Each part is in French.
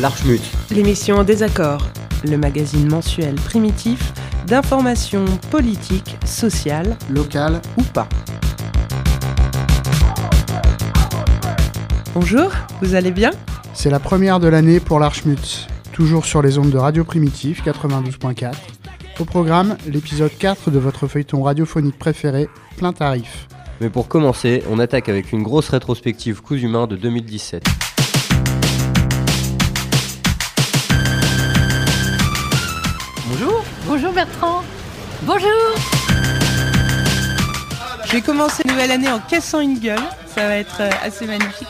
L'Archmut. L'émission en désaccord, le magazine mensuel primitif d'information politique, sociale, Local ou pas. Bonjour, vous allez bien? C'est la première de l'année pour l'Archmut, toujours sur les ondes de Radio Primitif 92.4. Au programme, l'épisode 4 de votre feuilleton radiophonique préféré, Plein Tarif. Mais pour commencer, on attaque avec une grosse rétrospective Coups humains de 2017. Bonjour Bonjour Bertrand. Bonjour. J'ai commencé la nouvelle année en cassant une gueule, ça va être euh, assez magnifique.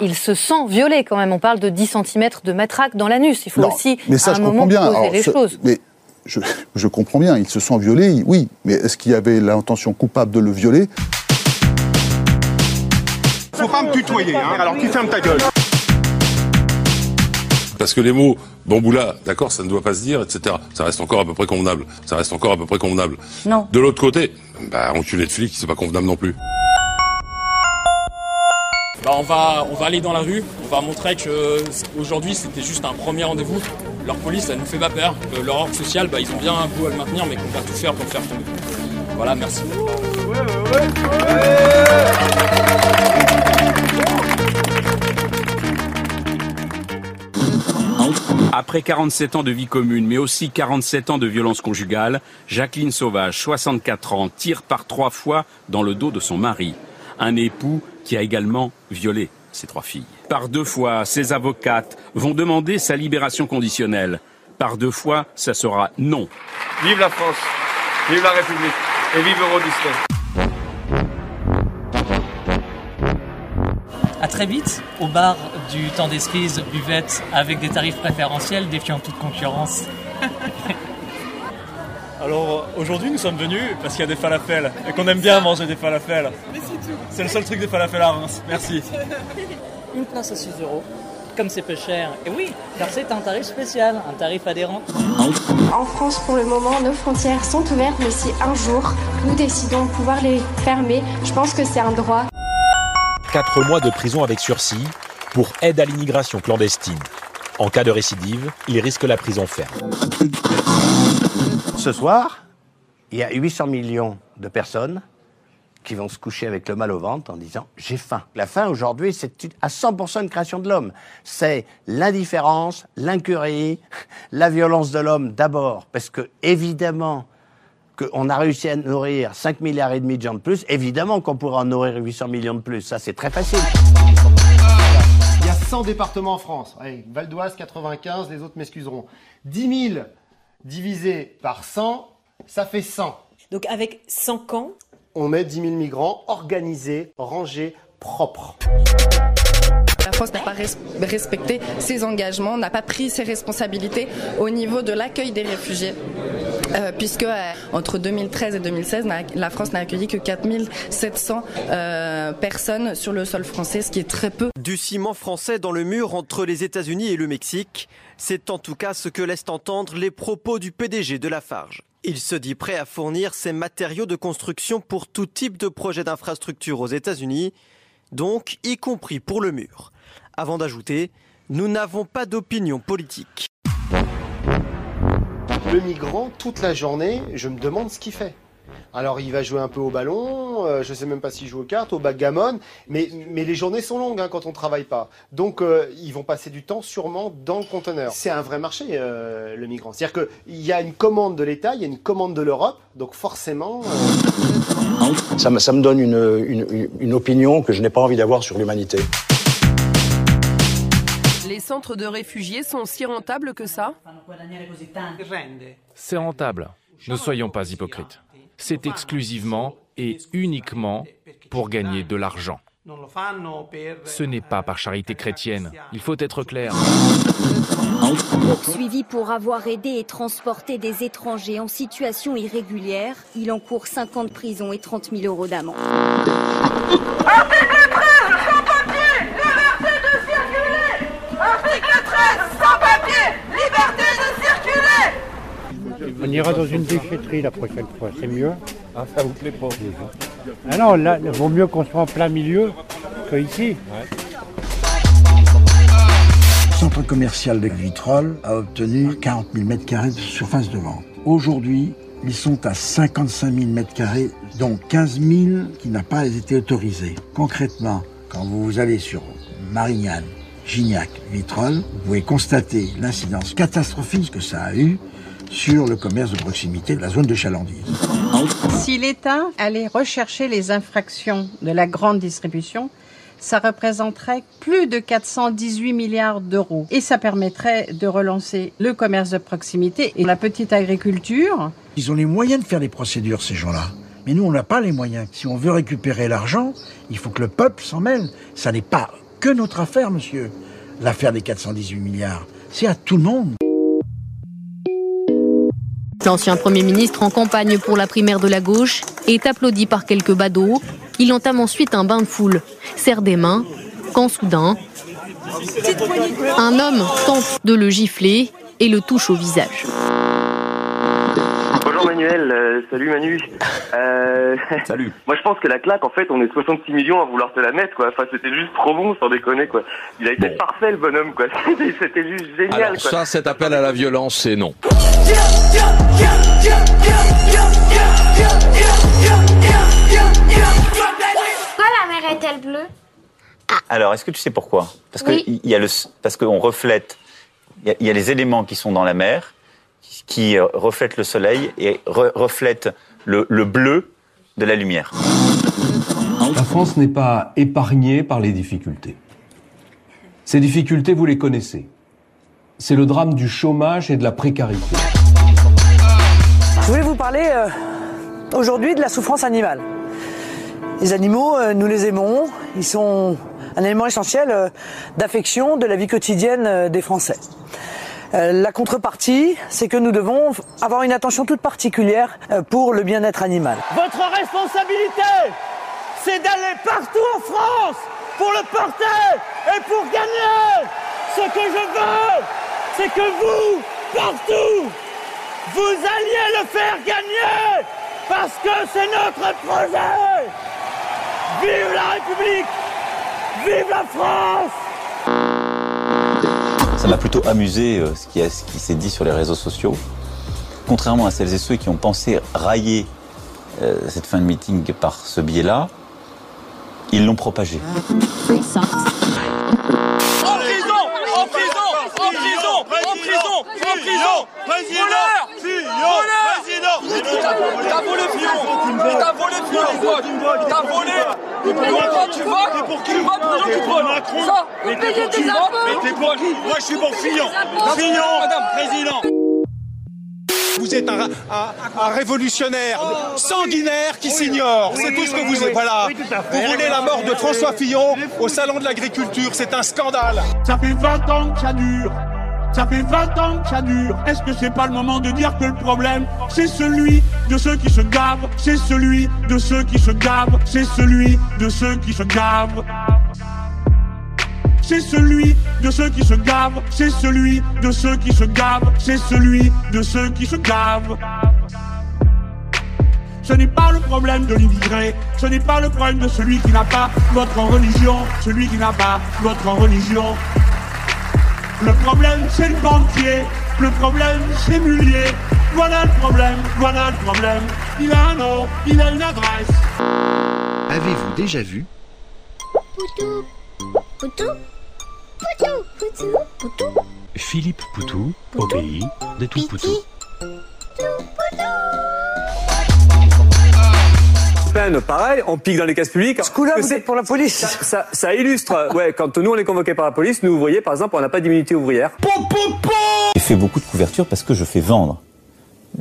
Il se sent violé quand même. On parle de 10 cm de matraque dans l'anus. Il faut Non, aussi mais ça, à un je moment comprends bien. poser Alors, les ce- choses. Mais je, je comprends bien. Ils se sont violés, oui. Mais est-ce qu'il y avait l'intention coupable de le violer? Faut pas me tutoyer, hein. Alors tu fermes ta gueule? Parce que les mots bamboula, d'accord, ça ne doit pas se dire, etc. Ça reste encore à peu près convenable. Ça reste encore à peu près convenable. Non. De l'autre côté, bah, enculé de flic, c'est pas convenable non plus. Bah, on, va, on va aller dans la rue, on va montrer que aujourd'hui c'était juste un premier rendez-vous. Leur police, ça nous fait pas peur. Euh, leur ordre social, bah, ils ont bien un bout à le maintenir, mais qu'on va tout faire pour le faire tomber. Voilà, merci. Après 47 ans de vie commune, mais aussi 47 ans de violence conjugale, Jacqueline Sauvage, 64 ans, tire par trois fois dans le dos de son mari. Un époux qui a également violé ses trois filles. Par deux fois, ses avocates vont demander sa libération conditionnelle. Par deux fois, ça sera non. Vive la France, vive la République et vive Euro très vite, au bar du temps d'Esprise, buvette avec des tarifs préférentiels défiant toute concurrence. Alors aujourd'hui nous sommes venus parce qu'il y a des falafels et qu'on aime bien manger des falafels. C'est le seul truc des falafels à Reims. Merci. Une place à 6 euros. Comme c'est peu cher. Et oui, car c'est un tarif spécial, un tarif adhérent. En France, pour le moment, nos frontières sont ouvertes, mais si un jour nous décidons de pouvoir les fermer, je pense que c'est un droit. 4 mois de prison avec sursis pour aide à l'immigration clandestine. En cas de récidive, il risque la prison ferme. Ce soir, il y a 800 millions de personnes qui vont se coucher avec le mal au ventre en disant j'ai faim. La faim aujourd'hui, c'est à 100% une création de l'homme. C'est l'indifférence, l'incurie, la violence de l'homme d'abord, parce que évidemment qu'on a réussi à nourrir 5 milliards et demi de gens de plus, évidemment qu'on pourra en nourrir 800 millions de plus. Ça, c'est très facile. Il y a 100 départements en France. Allez, Val d'Oise 95, les autres m'excuseront. 10 000 divisé par 100, ça fait 100. Donc avec 100 camps, On met 10 000 migrants organisés, rangés, propres. La France n'a pas res- respecté ses engagements, n'a pas pris ses responsabilités au niveau de l'accueil des réfugiés. Euh, puisque euh, entre 2013 et 2016, n'a- la France n'a accueilli que 4700 euh, personnes sur le sol français, ce qui est très peu. Du ciment français dans le mur entre les États-Unis et le Mexique, c'est en tout cas ce que laissent entendre les propos du PDG de Lafarge. Il se dit prêt à fournir ses matériaux de construction pour tout type de projet d'infrastructure aux États-Unis, donc y compris pour le mur. Avant d'ajouter, nous n'avons pas d'opinion politique. Le migrant, toute la journée, je me demande ce qu'il fait. Alors il va jouer un peu au ballon, euh, je sais même pas s'il joue aux cartes, au backgammon, mais, mais les journées sont longues hein, quand on travaille pas. Donc euh, ils vont passer du temps sûrement dans le conteneur. C'est un vrai marché euh, le migrant. C'est-à-dire qu'il y a une commande de l'État, il y a une commande de l'Europe, donc forcément... Ça me, ça me donne une, une- une opinion que je n'ai pas envie d'avoir sur l'humanité. Les centres de réfugiés sont si rentables que ça? C'est rentable. Ne soyons pas hypocrites. C'est exclusivement et uniquement pour gagner de l'argent. Ce n'est pas par charité chrétienne. Il faut être clair. Poursuivi pour avoir aidé et transporté des étrangers en situation irrégulière, il encourt 5 ans de prison et 30 000 euros d'amende. Article 13, sans papier, liberté de circuler Article 13, sans papier, liberté de circuler On ira dans une déchetterie la prochaine fois, c'est mieux. Ah, ça vous plaît pas Ah non, là, il vaut mieux qu'on soit en plein milieu que ici. centre commercial de Vitrolles a obtenu 40 000 mètres carrés de surface de vente. Aujourd'hui, ils sont à 55 000 mètres carrés, dont 15 000 qui n'a pas été autorisé. Concrètement, quand vous allez sur Marignane, Gignac, Vitrolles, vous pouvez constater l'incidence catastrophique que ça a eu sur le commerce de proximité de la zone de chalandise. Si l'État allait rechercher les infractions de la grande distribution, ça représenterait plus de 418 milliards d'euros. Et ça permettrait de relancer le commerce de proximité et la petite agriculture. Ils ont les moyens de faire des procédures, ces gens-là. Mais nous, on n'a pas les moyens. Si on veut récupérer l'argent, il faut que le peuple s'en mêle. Ça n'est pas que notre affaire, monsieur. L'affaire des 418 milliards. C'est à tout le monde. L'ancien Premier ministre en campagne pour la primaire de la gauche est applaudi par quelques badauds. Il entame ensuite un bain de foule, serre des mains, quand soudain, un homme tente de le gifler et le touche au visage. Manuel, euh, salut Manu. Euh, Salut. Moi je pense que la claque en fait on est 66 millions à vouloir te la mettre quoi. Enfin c'était juste trop bon sans déconner quoi. Il a été parfait le bonhomme quoi. C'était juste génial Alors quoi. ça, cet appel à la violence, c'est non. Pourquoi la mer est-elle bleue Alors, est-ce que tu sais pourquoi? Parce que Oui. il y a le, parce qu'on reflète, il y, a, il y a les éléments qui sont dans la mer, qui, euh, reflètent le soleil et re- reflètent le, le bleu de la lumière. La France n'est pas épargnée par les difficultés. Ces difficultés, vous les connaissez. C'est le drame du chômage et de la précarité. Je voulais vous parler euh, aujourd'hui de la souffrance animale. Les animaux, euh, nous les aimons, ils sont un élément essentiel euh, d'affection de la vie quotidienne euh, des Français. Euh, la contrepartie, c'est que nous devons avoir une attention toute particulière euh, pour le bien-être animal. Votre responsabilité, c'est d'aller partout en France pour le porter et pour gagner. Ce que je veux, c'est que vous, partout, vous alliez le faire gagner parce que c'est notre projet. Vive la République Vive la France Ça m'a plutôt amusé euh, ce qui, a- ce qui s'est dit sur les réseaux sociaux. Contrairement à celles et ceux qui ont pensé railler euh, cette fin de meeting par ce biais-là, ils l'ont propagé. En prison! En prison En prison Voleur Voleur T'as volé Fillon T'as volé Fillon T'as volé pourquoi tu votes Tu votes pour les gens qui volent Ça Mais t'es pour qui Mais t'es pour qui Moi je suis pour Fillon Fillon, Madame Président vous êtes un, un- un révolutionnaire sanguinaire qui s'ignore. C'est tout ce que vous êtes. Voilà. Vous voulez la mort de François Fillon au salon de l'agriculture. C'est un scandale. Ça fait 20 ans que ça dure. Ça fait 20 ans que ça dure. Est-ce que c'est pas le moment de dire que le problème, c'est celui de ceux qui se gavent, c'est celui de ceux qui se gavent, c'est celui de ceux qui se gavent. C'est celui de ceux qui se gavent, c'est celui de ceux qui se gavent, c'est celui de ceux qui se gavent. Ce n'est pas le problème de l'immigré, ce n'est pas le problème de celui qui n'a pas votre religion, celui qui n'a pas votre religion. Le problème, c'est le banquier. Le problème, c'est Mullier. Voilà le problème, voilà le problème. Il a un nom, il a une adresse. Avez-vous déjà vu? Poutou Poutou Poutou Poutou Poutou Philippe Poutou au pays des tout Poutou pareil, on pique dans les caisses publiques. Ce coup-là, Que vous c'est- êtes pour la police. Ça, ça- ça illustre, ouais, quand nous on est convoqués par la police, nous ouvriers, par exemple, on n'a pas d'immunité ouvrière. J'ai fait beaucoup de couverture parce que je fais vendre.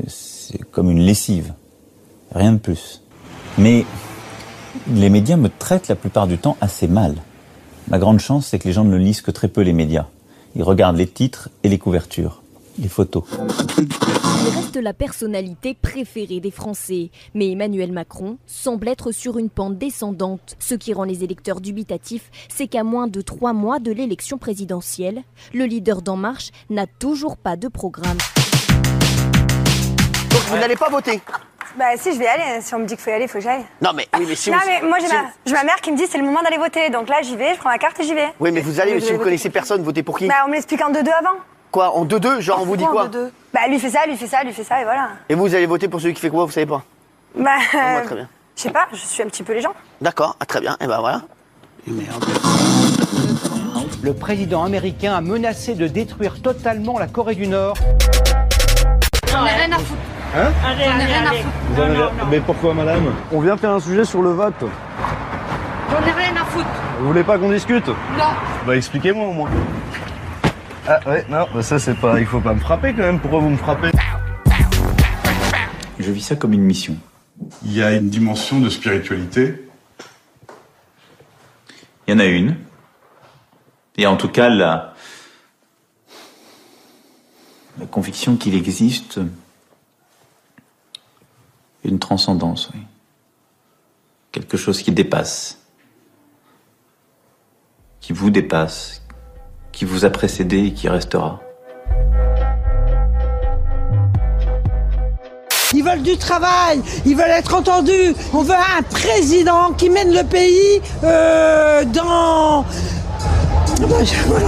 C'est comme une lessive. Rien de plus. Mais les médias me traitent la plupart du temps assez mal. Ma grande chance, c'est que les gens ne lisent que très peu les médias. Ils regardent les titres et les couvertures, les photos. Il reste la personnalité préférée des Français. Mais Emmanuel Macron semble être sur une pente descendante. Ce qui rend les électeurs dubitatifs, c'est qu'à moins de trois mois de l'élection présidentielle, le leader d'En Marche n'a toujours pas de programme. Donc vous n'allez pas voter Bah si, je vais y aller. Si on me dit qu'il faut y aller, il faut que j'aille. Non, mais oui, mais si non, vous. mais moi j'ai si ma, vous- j'ai ma mère qui me dit c'est le moment d'aller voter. Donc là, j'y vais, je prends ma carte et j'y vais. Oui, mais vous allez, Donc, si vous connaissez personne, votez pour qui voter. Bah on me l'explique en deux-deux avant. Quoi En 2-2 Genre, on vous dit quoi en deux-deux Bah lui fait ça, lui fait ça, lui fait ça et voilà. Et vous, vous allez voter pour celui qui fait quoi Vous savez pas Bah, moi, euh, très bien. je sais pas, je suis un petit peu les gens. D'accord, ah, très bien, et ben voilà. Le président américain a menacé de détruire totalement la Corée du Nord. J'en ai rien à foutre. Hein J'en ai rien à foutre. Vous en avez- Mais pourquoi, madame On vient faire un sujet sur le vote. J'en ai rien à foutre. Vous voulez pas qu'on discute? Non. Bah expliquez-moi au moins. Ah ouais, non, bah ça c'est pas... Il faut pas me frapper quand même, pourquoi vous me frappez? Je vis ça comme une mission. Il y a une dimension de spiritualité. Il y en a une. Et en tout cas, la, la conviction qu'il existe une transcendance, oui. Quelque chose qui dépasse, qui vous dépasse, qui vous a précédé et qui restera. Ils veulent du travail, ils veulent être entendus. On veut un président qui mène le pays euh, dans... Voilà.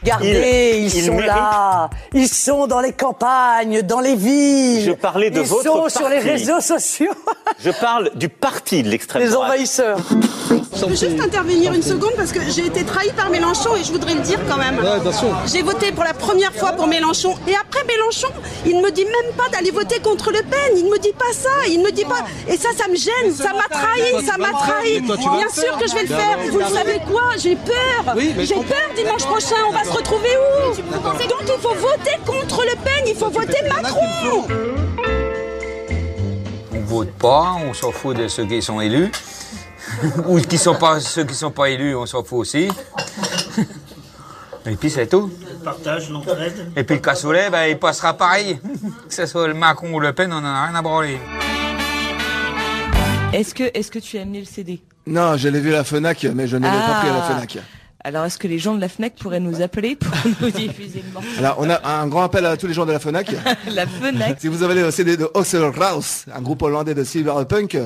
Regardez, ils, il sont là, ils sont dans les campagnes, dans les villes. Je parlais de ils votre sont sur les réseaux sociaux. Je parle du parti de l'extrême Les droite. envahisseurs. Je peux juste intervenir une seconde parce que j'ai été trahi par Mélenchon et je voudrais le dire quand même. Ouais, bien sûr. J'ai voté pour la première fois pour Mélenchon et après Mélenchon, il ne me dit même pas d'aller voter contre Le Pen. Il ne me dit pas ça. Il ne me dit pas. Et ça, ça me gêne. Ça m'a trahi. Ça m'a trahi. Bien sûr que je vais le faire. Vous savez quoi? J'ai peur. J'ai peur dimanche prochain. On va se retrouver où? Donc il faut voter contre Le Pen. Il faut voter Macron. On vote pas, on s'en fout de ceux qui sont élus. Ou qui sont pas, ceux qui sont pas élus, on s'en fout aussi. Et puis c'est tout. Partage, l'entraide. Et puis le cassoulet, ben, il passera pareil. Que ce soit le Macron ou Le Pen, on en a rien à branler. Est-ce que, est-ce que tu as amené le CD Non, je l'ai vu à la FNAC, mais je ne l'ai pas pris à la Ah. FNAC. Alors, est-ce que les gens de la FNAC pourraient nous appeler pour nous diffuser le morceau? Alors, on a un grand appel à tous les gens de la FNAC. La FNAC si vous avez le CD de House, un groupe hollandais de cyberpunk,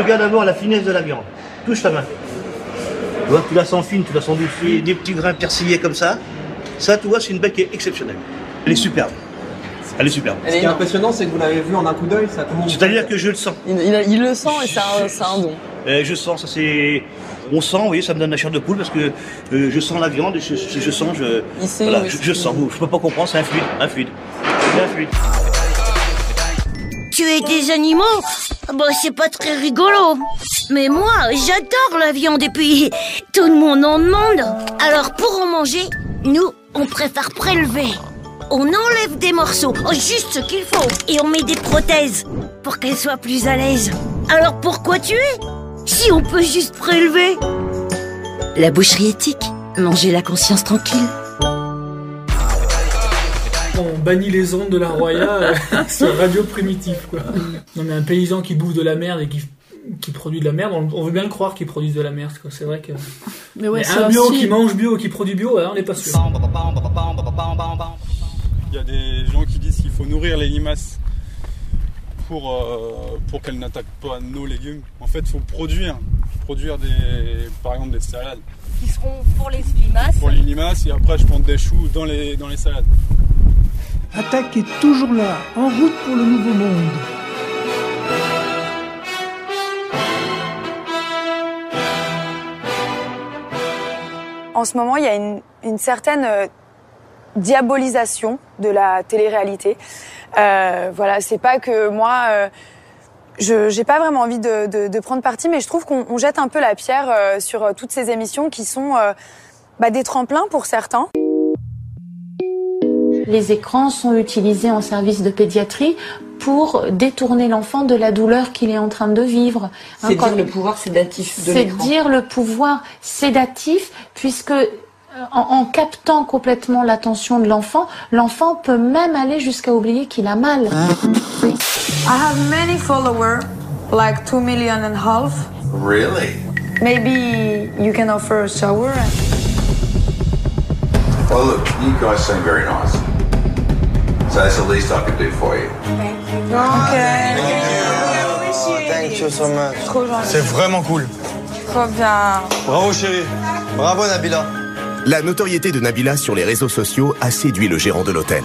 regarde d'abord la finesse de la viande. Touche ta main. Tu vois, tu la sens fine, tu la sens douce. Et des petits grains persillés comme ça. Ça, tu vois, c'est une bête qui est exceptionnelle. Elle est superbe. Elle est superbe. Ce qui est impressionnant, c'est que vous l'avez vu en un coup d'œil, ça commence. C'est-à-dire que je le sens. Il, il- il le sent et c'est un, un don. Euh, je sens, ça c'est. On sent, vous voyez, ça me donne la chair de poule parce que euh, je sens la viande et je, je- je sens, je. sait voilà, où je, je sens. Je peux pas comprendre, c'est un fluide, un fluide. C'est un fluide. Tuer des animaux Bon, c'est pas très rigolo. Mais moi, j'adore la viande et puis tout le monde en demande. Alors pour en manger, nous, on préfère prélever. On enlève des morceaux, oh, juste ce qu'il faut, et on met des prothèses pour qu'elles soient plus à l'aise. Alors pourquoi tuer Si on peut juste prélever? La boucherie éthique, manger la conscience tranquille. On bannit les ondes de la Roya, euh, c'est radio primitif quoi. Non mais un paysan qui bouffe de la merde et qui, qui produit de la merde, on, on veut bien le croire qu'il produit de la merde quoi. C'est vrai que. Mais ouais, Mais c'est un bio aussi- qui mange bio, qui produit bio, on n'est pas sûr. Il y a des gens qui disent qu'il faut nourrir les limaces pour, euh, pour qu'elles n'attaquent pas nos légumes. En fait, il faut produire, produire des, par exemple des salades Qui seront pour les limaces. pour les limaces et après je plante des choux dans les, dans les salades. Attaque est toujours là, en route pour le nouveau monde. En ce moment, il y a une, certaine euh, diabolisation de la télé-réalité. Euh, voilà, c'est pas que moi, euh, je j'ai pas vraiment envie de, prendre parti, mais je trouve qu'on on jette un peu la pierre euh, sur toutes ces émissions qui sont bah, des tremplins pour certains. Les écrans sont utilisés en service de pédiatrie pour détourner l'enfant de la douleur qu'il est en train de vivre. Hein, C'est dire le pouvoir sédatif de C'est dire le pouvoir sédatif, puisque euh, en, en captant complètement l'attention de l'enfant, l'enfant peut même aller jusqu'à oublier qu'il a mal. I have many followers, like two million and a half. Really? Maybe you can offer a shower. Well, look, you guys seem very nice. So that's the least I could do for you. Thank you so much. Trop gentil. C'est vraiment cool. Trop bien. Bravo, chérie. Bravo, Nabila. La notoriété de Nabila sur les réseaux sociaux a séduit le gérant de l'hôtel.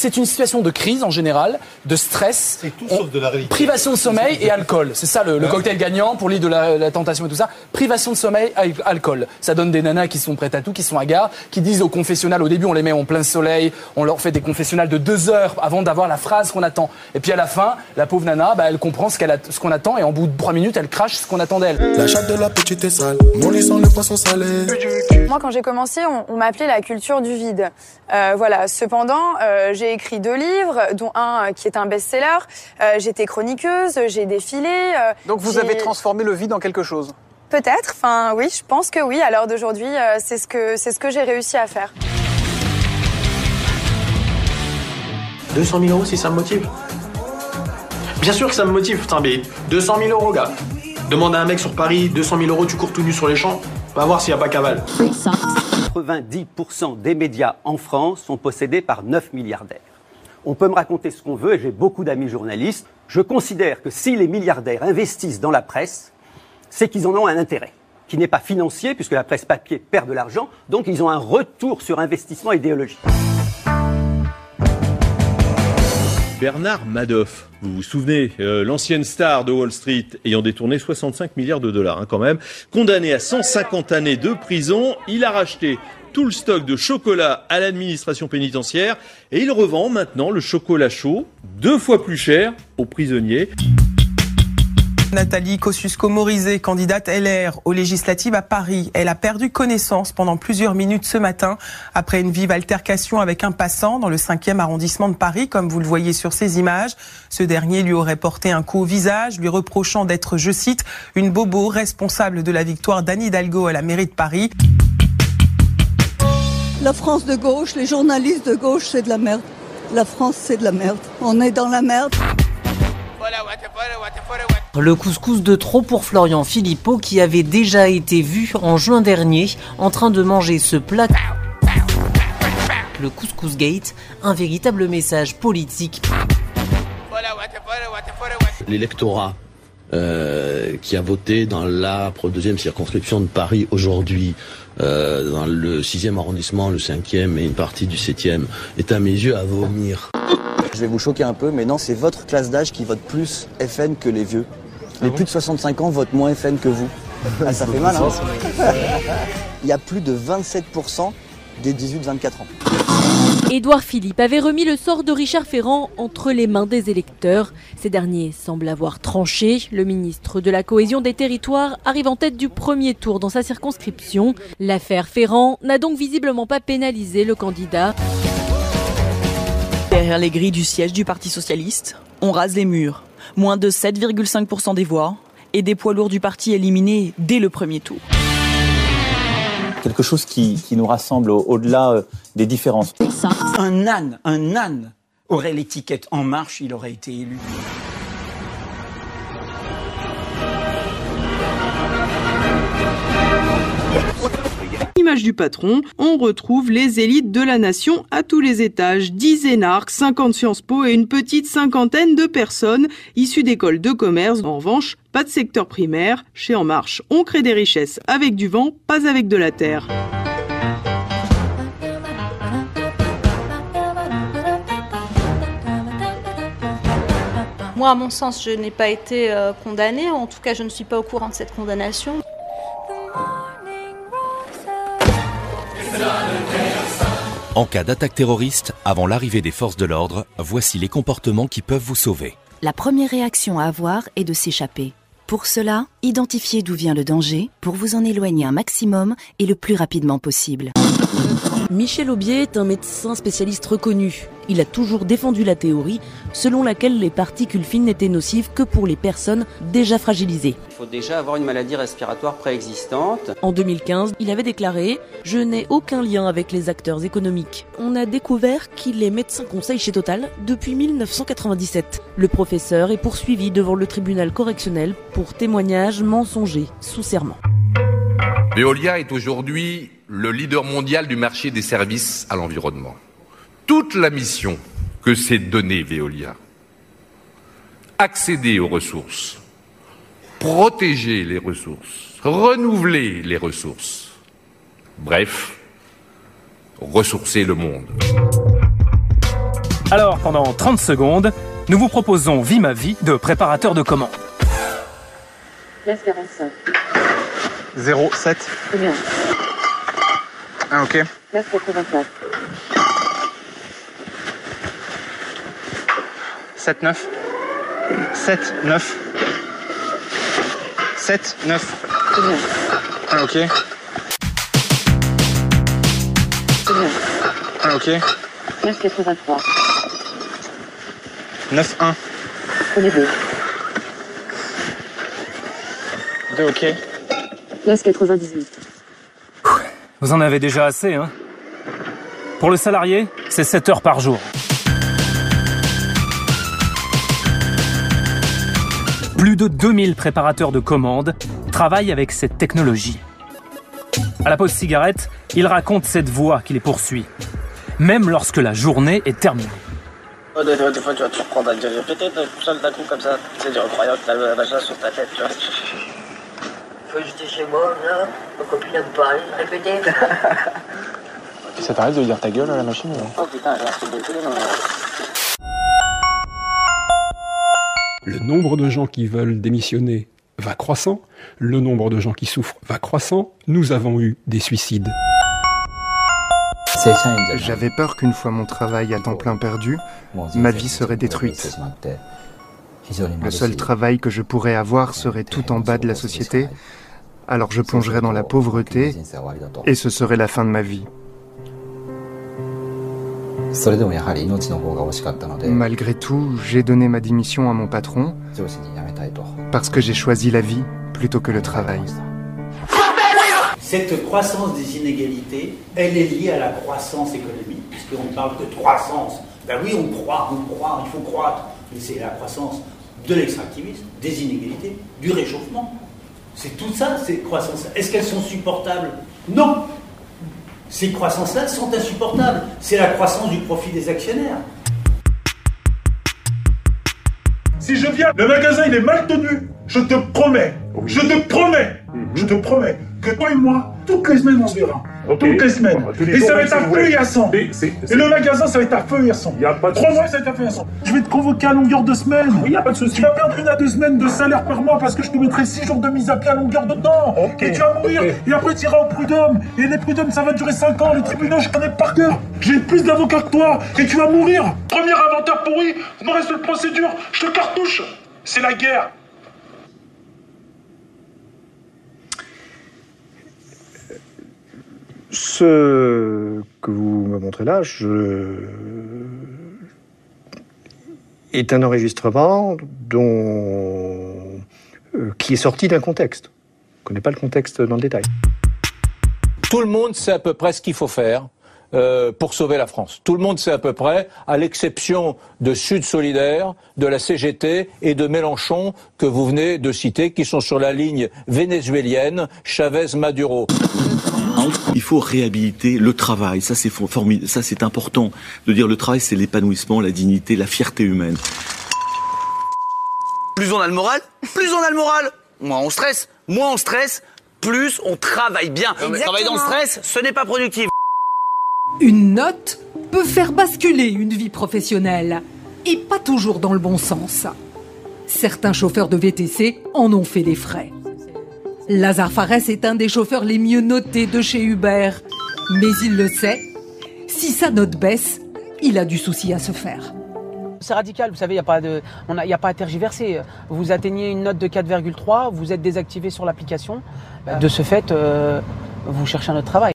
C'est une situation de crise en général, de stress, On- privation de sommeil et alcool. C'est ça le, le cocktail gagnant pour l'île de la, la tentation et tout ça. Privation de sommeil, al- alcool. Ça donne des nanas qui sont prêtes à tout, qui sont hagards, qui disent au confessionnal, au début on les met en plein soleil, on leur fait des confessionnals de deux heures avant d'avoir la phrase qu'on attend. Et puis à la fin, la pauvre nana, bah, elle comprend ce qu'elle a- ce qu'on attend et en bout de trois minutes, elle crache ce qu'on attend d'elle. La chatte de la petite est sale, mon lit sans le poisson salé. Moi, quand j'ai commencé, on, on m'appelait la culture du vide. Euh, voilà. Cependant, euh, j'ai écrit deux livres, dont un euh, qui est un best-seller. Euh, J'étais chroniqueuse, j'ai défilé. euh, Donc vous j'ai- avez transformé le vide en quelque chose. Peut-être. Enfin, oui, je pense que oui. À l'heure d'aujourd'hui, euh, c'est ce que c'est ce que j'ai réussi à faire. 200 000 euros si ça me motive. Bien sûr que ça me motive, putain, mais 200 000 euros, gars. Demande à un mec sur Paris, 200 000 euros, tu cours tout nu sur les champs. Va voir s'il n'y a pas cavale. 90% des médias en France sont possédés par 9 milliardaires. On peut me raconter ce qu'on veut, et j'ai beaucoup d'amis journalistes. Je considère que si les milliardaires investissent dans la presse, c'est qu'ils en ont un intérêt, qui n'est pas financier, puisque la presse papier perd de l'argent, donc ils ont un retour sur investissement idéologique. Bernard Madoff, vous vous souvenez, euh, l'ancienne star de Wall Street ayant détourné 65 milliards de dollars hein, quand même, condamné à 150 années de prison, il a racheté tout le stock de chocolat à l'administration pénitentiaire et il revend maintenant le chocolat chaud deux fois plus cher aux prisonniers. Nathalie Kosciusko-Morizet, candidate LR aux législatives à Paris. Elle a perdu connaissance pendant plusieurs minutes ce matin après une vive altercation avec un passant dans le 5e arrondissement de Paris, comme vous le voyez sur ces images. Ce dernier lui aurait porté un coup au visage, lui reprochant d'être, je cite, une bobo responsable de la victoire d'Anne Hidalgo à la mairie de Paris. La France de gauche, les journalistes de gauche, c'est de la merde. La France, c'est de la merde. On est dans la merde. Le couscous de trop pour Florian Philippot qui avait déjà été vu en juin dernier en train de manger ce plat. Le couscous gate, un véritable message politique. L'électorat euh, qui a voté dans la deuxième circonscription de Paris aujourd'hui, euh, dans le 6e arrondissement, le 5e et une partie du 7e, est à mes yeux à vomir. Je vais vous choquer un peu, mais non, c'est votre classe d'âge qui vote plus FN que les vieux. Les plus de 65 ans votent moins FN que vous. Ah, ça fait mal, hein Il y a plus de 27% des 18-24 ans. Édouard Philippe avait remis le sort de Richard Ferrand entre les mains des électeurs. Ces derniers semblent avoir tranché. Le ministre de la Cohésion des Territoires arrive en tête du premier tour dans sa circonscription. L'affaire Ferrand n'a donc visiblement pas pénalisé le candidat. Derrière les grilles du siège du Parti Socialiste, on rase les murs. Moins de 7,5% des voix et des poids lourds du parti éliminés dès le premier tour quelque chose qui, nous rassemble au-delà euh, des différences. Un âne, un âne aurait l'étiquette En Marche, il aurait été élu. Image du patron, on retrouve les élites de la nation à tous les étages, 10 énarques, 50 Sciences Po et une petite cinquantaine de personnes issues d'écoles de commerce. En revanche, pas de secteur primaire. Chez En Marche, on crée des richesses avec du vent, pas avec de la terre. Moi, à mon sens, je n'ai pas été euh, condamnée. En tout cas, je ne suis pas au courant de cette condamnation. En cas d'attaque terroriste, avant l'arrivée des forces de l'ordre, voici les comportements qui peuvent vous sauver. La première réaction à avoir est de s'échapper. Pour cela, identifiez d'où vient le danger pour vous en éloigner un maximum et le plus rapidement possible. Michel Aubier est un médecin spécialiste reconnu. Il a toujours défendu la théorie selon laquelle les particules fines n'étaient nocives que pour les personnes déjà fragilisées. Il faut déjà avoir une maladie respiratoire préexistante. En 2015, il avait déclaré Je n'ai aucun lien avec les acteurs économiques. On a découvert qu'il est médecin conseil chez Total depuis 1997. Le professeur est poursuivi devant le tribunal correctionnel pour témoignage mensonger sous serment. Veolia est aujourd'hui le leader mondial du marché des services à l'environnement. Toute la mission que s'est donnée Veolia, accéder aux ressources, protéger les ressources, renouveler les ressources, bref, ressourcer le monde. Alors, pendant 30 secondes, nous vous proposons Vie ma vie de préparateur de commandes. 07. bien. Ah, ok. 9,84. 7, 9. 7, 9. 7, 9. C'est bien. Ah, ok. C'est bien. Ah, ok. 9,83. 9, 1. Prenez deux. 2, ok. 9,98. Vous en avez déjà assez, hein Pour le salarié, c'est 7 heures par jour. Plus de 2000 préparateurs de commandes travaillent avec cette technologie. À la pause cigarette, ils racontent cette voix qui les poursuit, même lorsque la journée est terminée. Des fois, des fois, tu vas te à dire tout seul d'un coup comme ça. C'est sur ta tête, tu. Faut j'étais chez moi, là, ma copine a parlé, répéter. Ça t'arrête de dire ta gueule à la machine ou... Oh putain, j'ai Le nombre de gens qui veulent démissionner va croissant, le nombre de gens qui souffrent va croissant, nous avons eu des suicides. J'avais peur qu'une fois mon travail à temps plein perdu, ma vie serait détruite. Le seul travail que je pourrais avoir serait tout en bas de la société, alors je plongerais dans la pauvreté et ce serait la fin de ma vie. Malgré tout, j'ai donné ma démission à mon patron parce que j'ai choisi la vie plutôt que le travail. Cette croissance des inégalités, elle est liée à la croissance économique, puisqu'on parle de croissance. Ben oui, on croit, on croit, il faut croître, mais c'est la croissance de l'extractivisme, des inégalités, du réchauffement. C'est tout ça, ces croissances. Est-ce qu'elles sont supportables? Non Ces croissances-là sont insupportables. C'est la croissance du profit des actionnaires. Si je viens, le magasin il est mal tenu. je te promets, je te promets, je te promets que toi et moi, toutes les semaines, on se verra. Toutes les semaines. et ça va être à feu et à sang. Et le magasin, ça va être à feu et à sang. Trois mois, ça va être à feu et à sang. Je vais te convoquer à longueur de semaine. Il n'y a pas de souci. Tu vas perdre une à deux semaines de salaire par mois parce que je te mettrai six jours de mise à pied à longueur de temps. Et tu vas mourir. Et après, tu iras au prud'homme. Et les prud'hommes, ça va durer cinq ans. Les tribunaux, je connais par cœur. J'ai plus d'avocats que toi. Et tu vas mourir. Premier inventeur pourri. Me reste de procédure. Je te cartouche. C'est la guerre. Ce que vous me montrez là, je... est un enregistrement dont... Euh, qui est sorti d'un contexte. Je ne connais pas le contexte dans le détail. Tout le monde sait à peu près ce qu'il faut faire euh, pour sauver la France. Tout le monde sait à peu près, à l'exception de Sud Solidaire, de la CGT et de Mélenchon que vous venez de citer, qui sont sur la ligne vénézuélienne Chavez-Maduro. Il faut réhabiliter le travail. Ça, c'est formidable. Ça, c'est important de dire le travail, c'est l'épanouissement, la dignité, la fierté humaine. Plus on a le moral, plus on a le moral. Moins on stresse, moins on stresse, plus on travaille bien. Travailler dans le stress, ce n'est pas productif. Une note peut faire basculer une vie professionnelle, et pas toujours dans le bon sens. Certains chauffeurs de VTC en ont fait les frais. Lazare Fares est un des chauffeurs les mieux notés de chez Uber. Mais il le sait, si sa note baisse, il a du souci à se faire. C'est radical, vous savez, il n'y a, pas de, a, a pas à tergiverser. Vous atteignez une note de 4,3, vous êtes désactivé sur l'application. De ce fait, euh, vous cherchez un autre travail.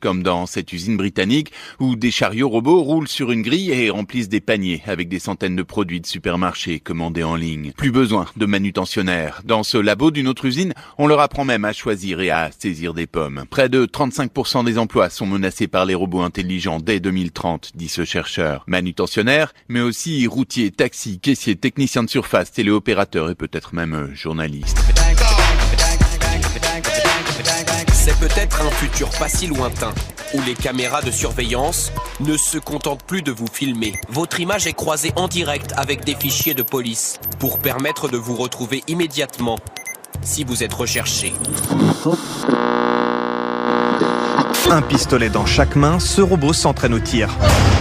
Comme dans cette usine britannique où des chariots robots roulent sur une grille et remplissent des paniers avec des centaines de produits de supermarché commandés en ligne. Plus besoin de manutentionnaires. Dans ce labo d'une autre usine, on leur apprend même à choisir et à saisir des pommes. Près de 35% des emplois sont menacés par les robots intelligents dès 2030, dit ce chercheur. Manutentionnaires, mais aussi routiers, taxis, caissiers, techniciens de surface, téléopérateurs et peut-être même journalistes. C'est peut-être un futur pas si lointain, où les caméras de surveillance ne se contentent plus de vous filmer. Votre image est croisée en direct avec des fichiers de police, pour permettre de vous retrouver immédiatement si vous êtes recherché. Un pistolet dans chaque main, ce robot s'entraîne au tir.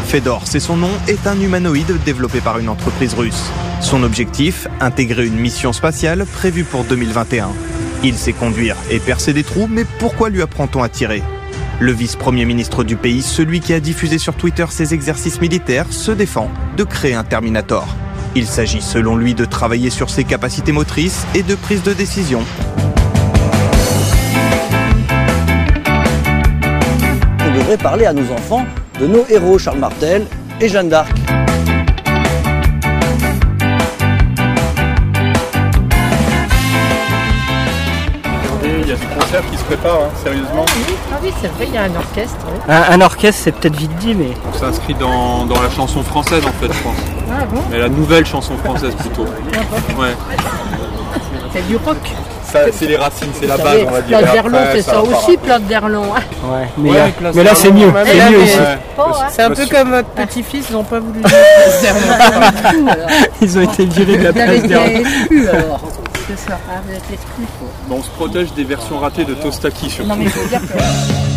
Fedor, c'est son nom, est un humanoïde développé par une entreprise russe. Son objectif, intégrer une mission spatiale prévue pour 2021. Il sait conduire et percer des trous, mais pourquoi lui apprend-on à tirer? Le vice-premier ministre du pays, celui qui a diffusé sur Twitter ses exercices militaires, se défend de créer un Terminator. Il s'agit selon lui de travailler sur ses capacités motrices et de prise de décision. On devrait parler à nos enfants de nos héros Charles Martel et Jeanne d'Arc. il y a des concerts qui se préparent, hein, sérieusement. Ah oui, c'est vrai, il y a un orchestre. Un, orchestre, c'est peut-être vite dit, mais. On s'inscrit dans, dans, la chanson française, en fait, je pense. Ah bon? Mais la nouvelle chanson française, plutôt. Ah ouais. C'est du rock. C'est les racines, c'est la base, on va dire. D'Erlon, c'est ça, aussi, Plate d'Erlon. Ouais, mais, là, mais là c'est mieux. C'est mieux aussi. C'est un peu comme votre petit-fils, ils n'ont pas voulu dire Ils ont été virés de la place d'Erlon. Bon, on se protège des versions ratées de Tostaki surtout. Non, mais il faut dire que...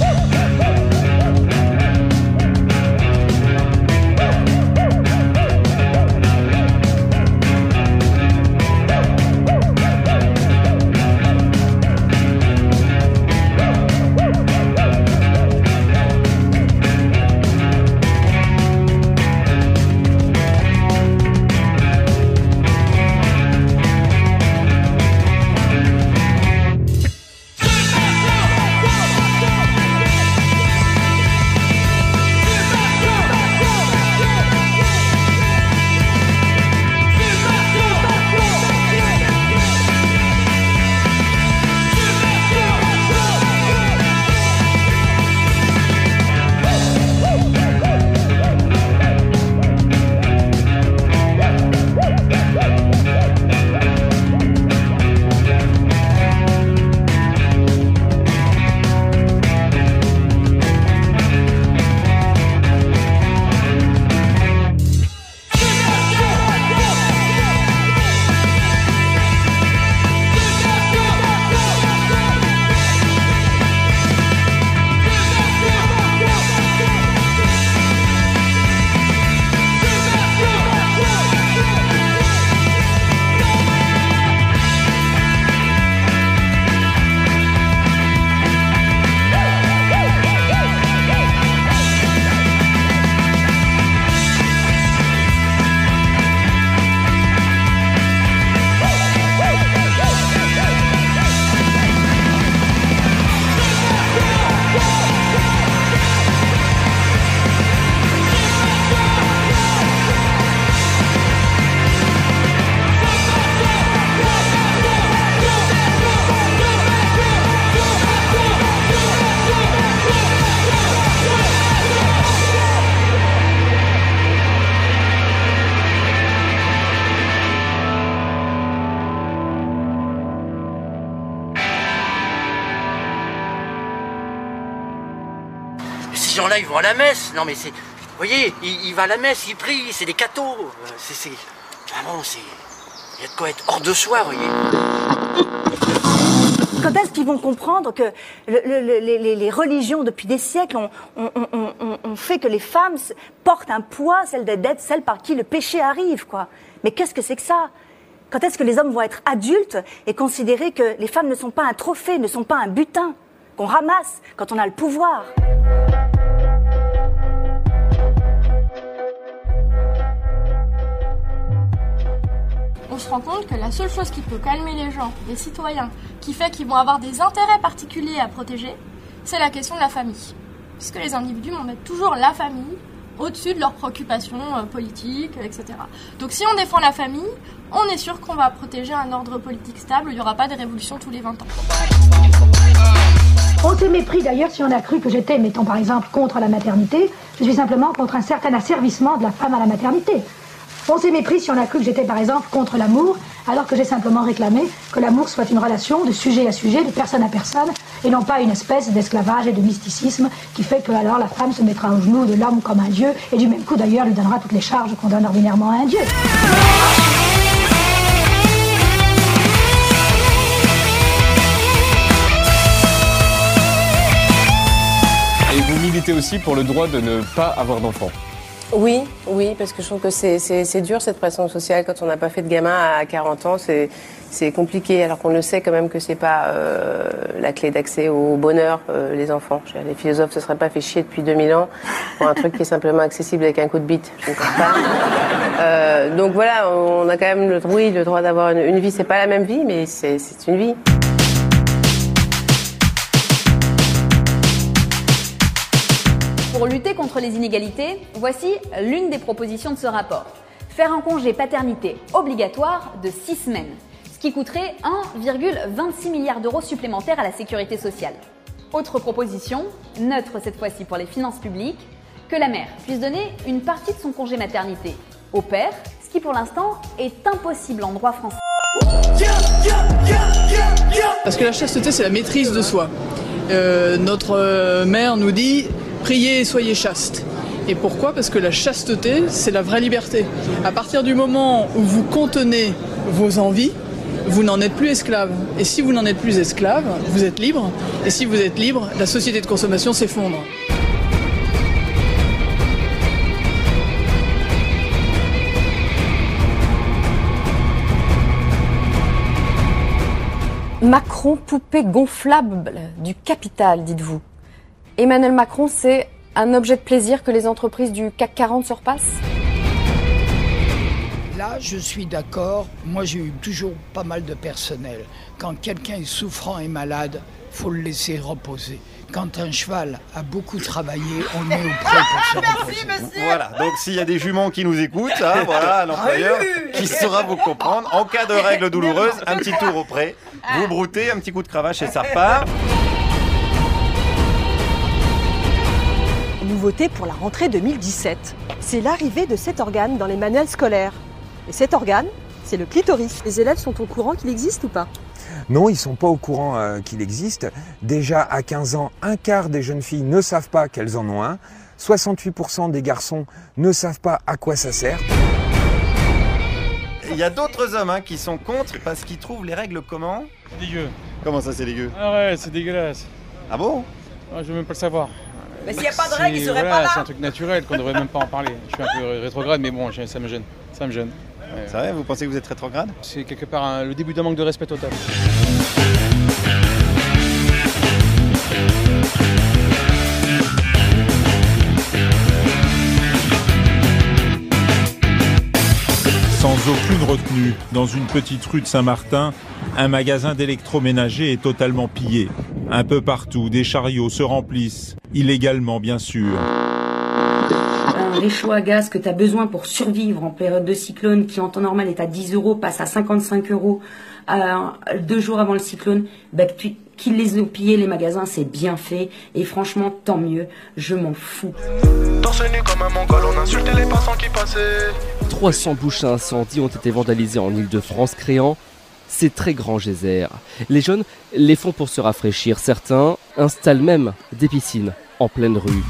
à la messe. Non, mais c'est. Vous voyez, il, va à la messe, il prie, c'est des cathos. Euh, c'est. Vraiment, c'est. Il y a de quoi être hors de soi, vous voyez. Quand est-ce qu'ils vont comprendre que les, religions, depuis des siècles, ont, fait que les femmes portent un poids, celle d'être celle par qui le péché arrive, quoi Mais qu'est-ce que c'est que ça? Quand est-ce que les hommes vont être adultes et considérer que les femmes ne sont pas un trophée, ne sont pas un butin qu'on ramasse quand on a le pouvoir? On se rend compte que la seule chose qui peut calmer les gens, les citoyens, qui fait qu'ils vont avoir des intérêts particuliers à protéger, c'est la question de la famille. Puisque les individus vont mettre toujours la famille au-dessus de leurs préoccupations euh, politiques, etc. Donc si on défend la famille, on est sûr qu'on va protéger un ordre politique stable, il n'y aura pas de révolution tous les 20 ans. On s'est mépris d'ailleurs si on a cru que j'étais, mettons par exemple, contre la maternité. Je suis simplement contre un certain asservissement de la femme à la maternité. On s'est mépris si on a cru que j'étais par exemple contre l'amour, alors que j'ai simplement réclamé que l'amour soit une relation de sujet à sujet, de personne à personne, et non pas une espèce d'esclavage et de mysticisme qui fait que alors la femme se mettra au genou de l'homme comme un dieu, et du même coup d'ailleurs lui donnera toutes les charges qu'on donne ordinairement à un dieu. Et vous militez aussi pour le droit de ne pas avoir d'enfants. Oui, oui, parce que je trouve que c'est dur cette pression sociale quand on n'a pas fait de gamin à 40 ans. C'est compliqué, alors qu'on le sait quand même que c'est pas euh, la clé d'accès au bonheur, euh, les enfants. Les philosophes se seraient pas fait chier depuis 2000 ans pour un truc qui est simplement accessible avec un coup de bite. Je ne pense pas. Euh, donc voilà, on a quand même le droit d'avoir une, une vie. C'est pas la même vie, mais c'est une vie. Pour lutter contre les inégalités, voici l'une des propositions de ce rapport. Faire un congé paternité obligatoire de 6 semaines, ce qui coûterait 1,26 milliard d'euros supplémentaires à la sécurité sociale. Autre proposition, neutre cette fois-ci pour les finances publiques, que la mère puisse donner une partie de son congé maternité au père, ce qui pour l'instant est impossible en droit français. Parce que la chasteté, c'est la maîtrise de soi. Euh, notre euh, mère nous dit priez et soyez chaste. Et pourquoi? Parce que la chasteté, c'est la vraie liberté. À partir du moment où vous contenez vos envies, vous n'en êtes plus esclave. Et si vous n'en êtes plus esclave, vous êtes libre. Et si vous êtes libre, la société de consommation s'effondre. Macron, poupée gonflable du capital, dites-vous. Emmanuel Macron, c'est un objet de plaisir que les entreprises du CAC 40 surpassent Là, je suis d'accord. Moi, j'ai eu toujours pas mal de personnel. Quand quelqu'un est souffrant et malade, faut le laisser reposer. Quand un cheval a beaucoup travaillé, on met au pré pour se reposer. Voilà, donc s'il y a des juments qui nous écoutent, hein, voilà, l'employeur qui saura vous comprendre. En cas de règles douloureuses, un petit tour au pré, vous broutez, un petit coup de cravache et ça repart. Nouveauté pour la rentrée 2017. C'est l'arrivée de cet organe dans les manuels scolaires. Et cet organe, c'est le clitoris. Les élèves sont au courant qu'il existe ou pas? Non, ils ne sont pas au courant euh, qu'il existe. Déjà à 15 ans, un quart des jeunes filles ne savent pas qu'elles en ont un. 68% des garçons ne savent pas à quoi ça sert. Il y a d'autres hommes hein, qui sont contre parce qu'ils trouvent les règles comment? Dégueu. Comment ça c'est dégueu? Ah ouais, c'est dégueulasse. Ah bon? Ah, Je veux même pas le savoir. Mais s'il n'y a pas de règles, il serait pas là. C'est un truc naturel qu'on devrait même pas en parler. Je suis un peu rétrograde, mais bon, ça me gêne. Ça me gêne. C'est vrai, vous pensez que vous êtes rétrograde? C'est quelque part le début d'un manque de respect total. Sans aucune retenue, dans une petite rue de Saint-Martin, un magasin d'électroménager est totalement pillé. Un peu partout, des chariots se remplissent, illégalement bien sûr. Un réchaud à gaz que tu as besoin pour survivre en période de cyclone, qui en temps normal est à 10 euros, passe à 55 euros deux jours avant le cyclone, bah, qu'ils les ont pillés les magasins, c'est bien fait. Et franchement, tant mieux, je m'en fous. comme un mongol, on insultait les passants qui passaient. 300 bouches à incendie ont été vandalisées en Ile-de-France, créant ces très grands geysers. Les jeunes les font pour se rafraîchir. Certains installent même des piscines en pleine rue.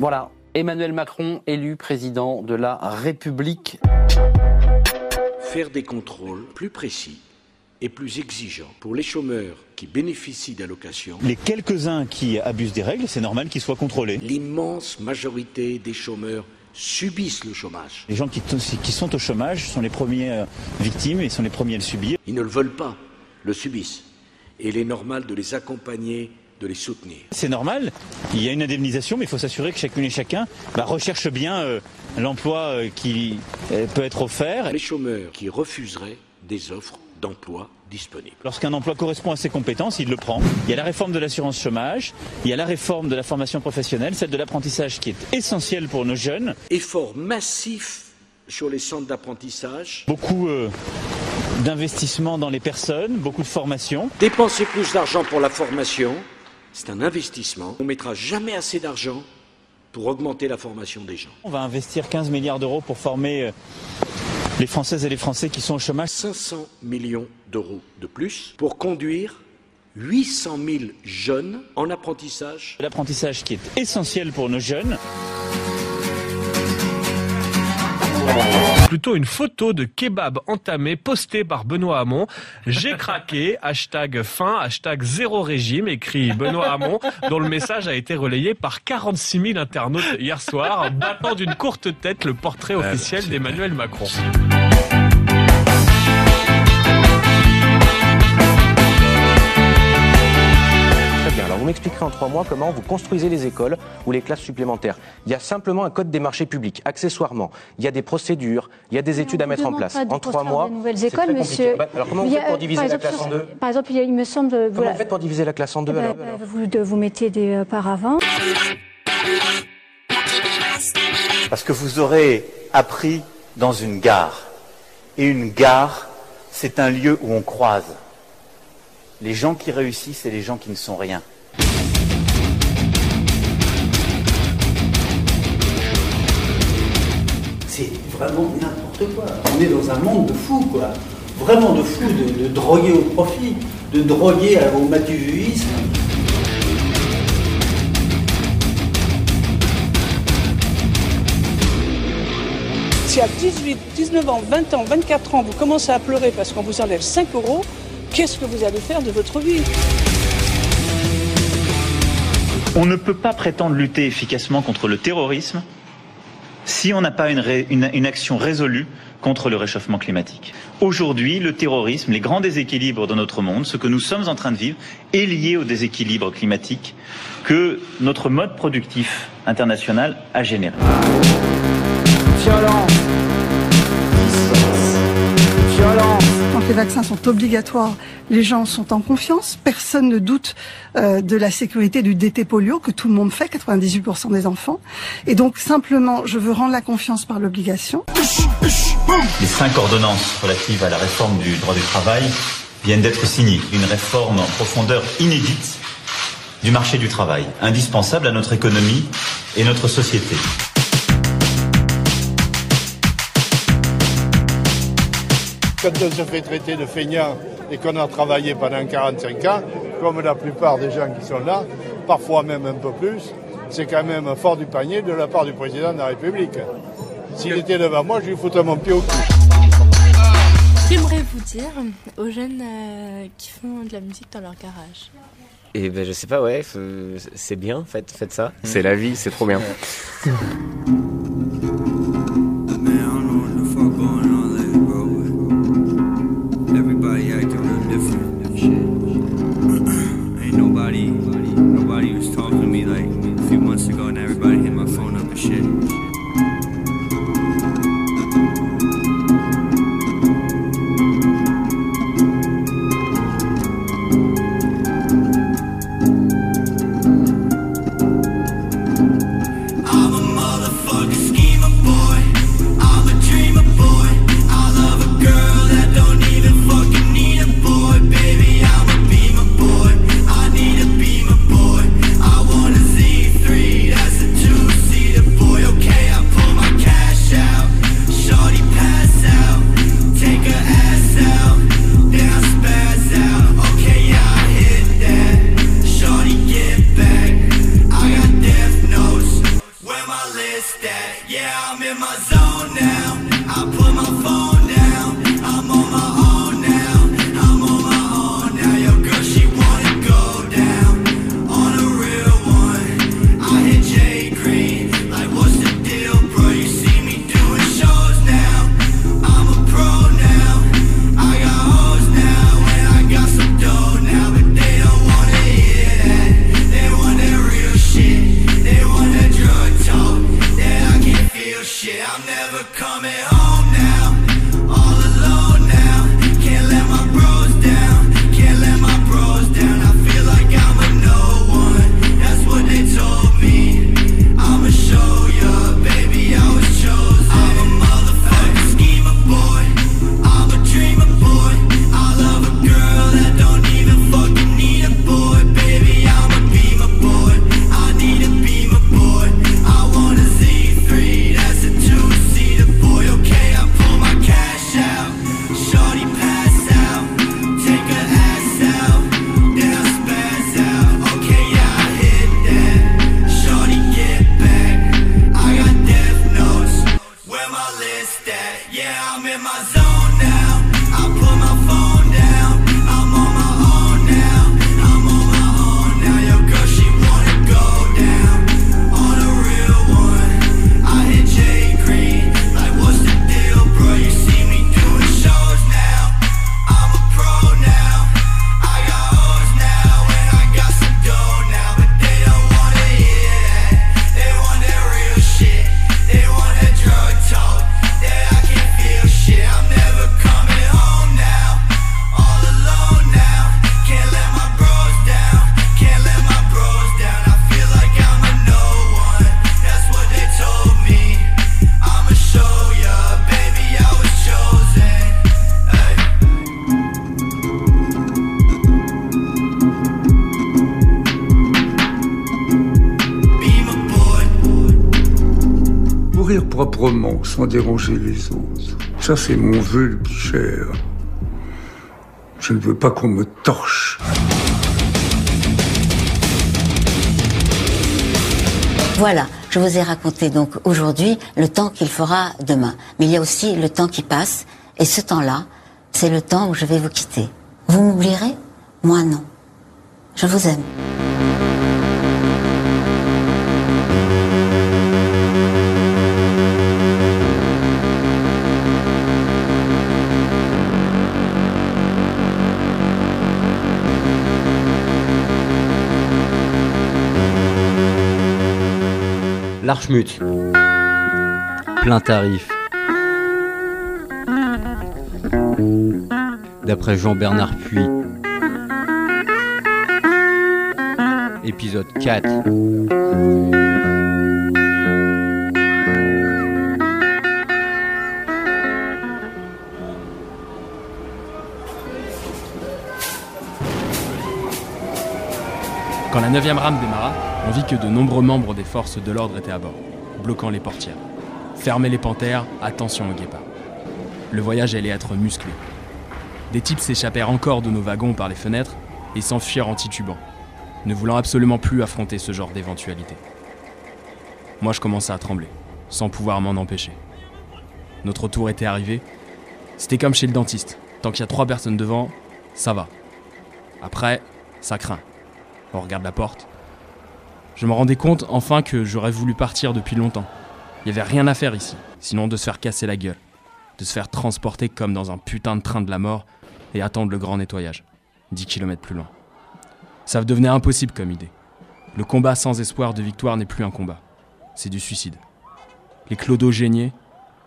Voilà, Emmanuel Macron élu président de la République. Faire des contrôles plus précis et plus exigeants pour les chômeurs qui bénéficient d'allocations. Les quelques-uns qui abusent des règles, c'est normal qu'ils soient contrôlés. L'immense majorité des chômeurs subissent le chômage. Les gens qui, qui sont au chômage sont les premières victimes et sont les premiers à le subir. Ils ne le veulent pas, le subissent. Et il est normal de les accompagner de les soutenir. C'est normal, il y a une indemnisation, mais il faut s'assurer que chacune et chacun bah, recherche bien euh, l'emploi euh, qui euh, peut être offert. Les chômeurs qui refuseraient des offres d'emploi disponibles. Lorsqu'un emploi correspond à ses compétences, il le prend. Il y a la réforme de l'assurance chômage, il y a la réforme de la formation professionnelle, celle de l'apprentissage qui est essentielle pour nos jeunes. Effort massif sur les centres d'apprentissage. Beaucoup d'investissement dans les personnes, beaucoup de formation. Dépenser plus d'argent pour la formation, c'est un investissement. On ne mettra jamais assez d'argent pour augmenter la formation des gens. On va investir 15 milliards d'euros pour former euh, les Françaises et les Français qui sont au chômage. 500 millions d'euros de plus pour conduire 800 000 jeunes en apprentissage. L'apprentissage qui est essentiel pour nos jeunes. Plutôt une photo de kebab entamé postée par Benoît Hamon. J'ai craqué, hashtag fin, hashtag zéro régime, écrit Benoît Hamon, dont le message a été relayé par 46 000 internautes hier soir, battant d'une courte tête le portrait officiel d'Emmanuel Macron. Vous m'expliquerez en trois mois comment vous construisez les écoles ou les classes supplémentaires. Il y a simplement un code des marchés publics, accessoirement. Il y a des procédures, il y a des études à mettre en place. En trois mois, nouvelles écoles, monsieur. Bah, alors comment vous faites pour diviser la classe en deux Par exemple, il me semble. Comment voilà. vous faites pour diviser la classe en deux alors, vous, de, vous mettez des euh, paravents. Parce que vous aurez appris dans une gare. Et une gare, c'est un lieu où on croise. Les gens qui réussissent et les gens qui ne sont rien. Vraiment n'importe quoi. On est dans un monde de fous, quoi. Vraiment de fous, de, de droguer au profit, de droguer au matuvuisme. Si à 18, 19 ans, 20 ans, 24 ans, vous commencez à pleurer parce qu'on vous enlève 5 euros, qu'est-ce que vous allez faire de votre vie? On ne peut pas prétendre lutter efficacement contre le terrorisme si on n'a pas une, une, une, action résolue contre le réchauffement climatique. Aujourd'hui, le terrorisme, les grands déséquilibres dans notre monde, ce que nous sommes en train de vivre, est lié au déséquilibre climatique que notre mode productif international a généré. Violence. Violence. Quand les vaccins sont obligatoires, les gens sont en confiance. Personne ne doute euh, de la sécurité du DT polio que tout le monde fait, 98% des enfants. Et donc simplement, je veux rendre la confiance par l'obligation. Les cinq ordonnances relatives à la réforme du droit du travail viennent d'être signées. Une réforme en profondeur inédite du marché du travail, indispensable à notre économie et notre société. Quand on se fait traiter de feignant et qu'on a travaillé pendant 45 ans, comme la plupart des gens qui sont là, parfois même un peu plus, c'est quand même fort du panier de la part du président de la République. S'il était devant moi, je lui foutrais mon pied au cul. Qu'aimerez-vous dire aux jeunes euh, qui font de la musique dans leur garage? Et ben je sais pas, ouais, c'est bien, faites, faites ça. C'est la vie, c'est trop bien. in my zone now. I put my phone proprement, sans déranger les autres. Ça, c'est mon vœu le plus cher. Je ne veux pas qu'on me torche. Voilà, je vous ai raconté donc aujourd'hui le temps qu'il fera demain. Mais il y a aussi le temps qui passe, et ce temps-là, c'est le temps où je vais vous quitter. Vous m'oublierez? Moi non. Je vous aime. L'Archmut. Plein tarif. D'après Jean-Bernard Puy. Épisode 4. Quand la 9e rame démarra, on vit que de nombreux membres des forces de l'ordre étaient à bord, bloquant les portières. Fermez les panthères, attention aux guépards. Le voyage allait être musclé. Des types s'échappèrent encore de nos wagons par les fenêtres et s'enfuirent en titubant, ne voulant absolument plus affronter ce genre d'éventualité. Moi, je commençais à trembler, sans pouvoir m'en empêcher. Notre tour était arrivé. C'était comme chez le dentiste. Tant qu'il y a trois personnes devant, ça va. Après, ça craint. On regarde la porte. Je me rendais compte enfin que j'aurais voulu partir depuis longtemps. Il n'y avait rien à faire ici, sinon de se faire casser la gueule, de se faire transporter comme dans un putain de train de la mort et attendre le grand nettoyage, 10 km plus loin. Ça devenait impossible comme idée. Le combat sans espoir de victoire n'est plus un combat, c'est du suicide. Les clodos géniers,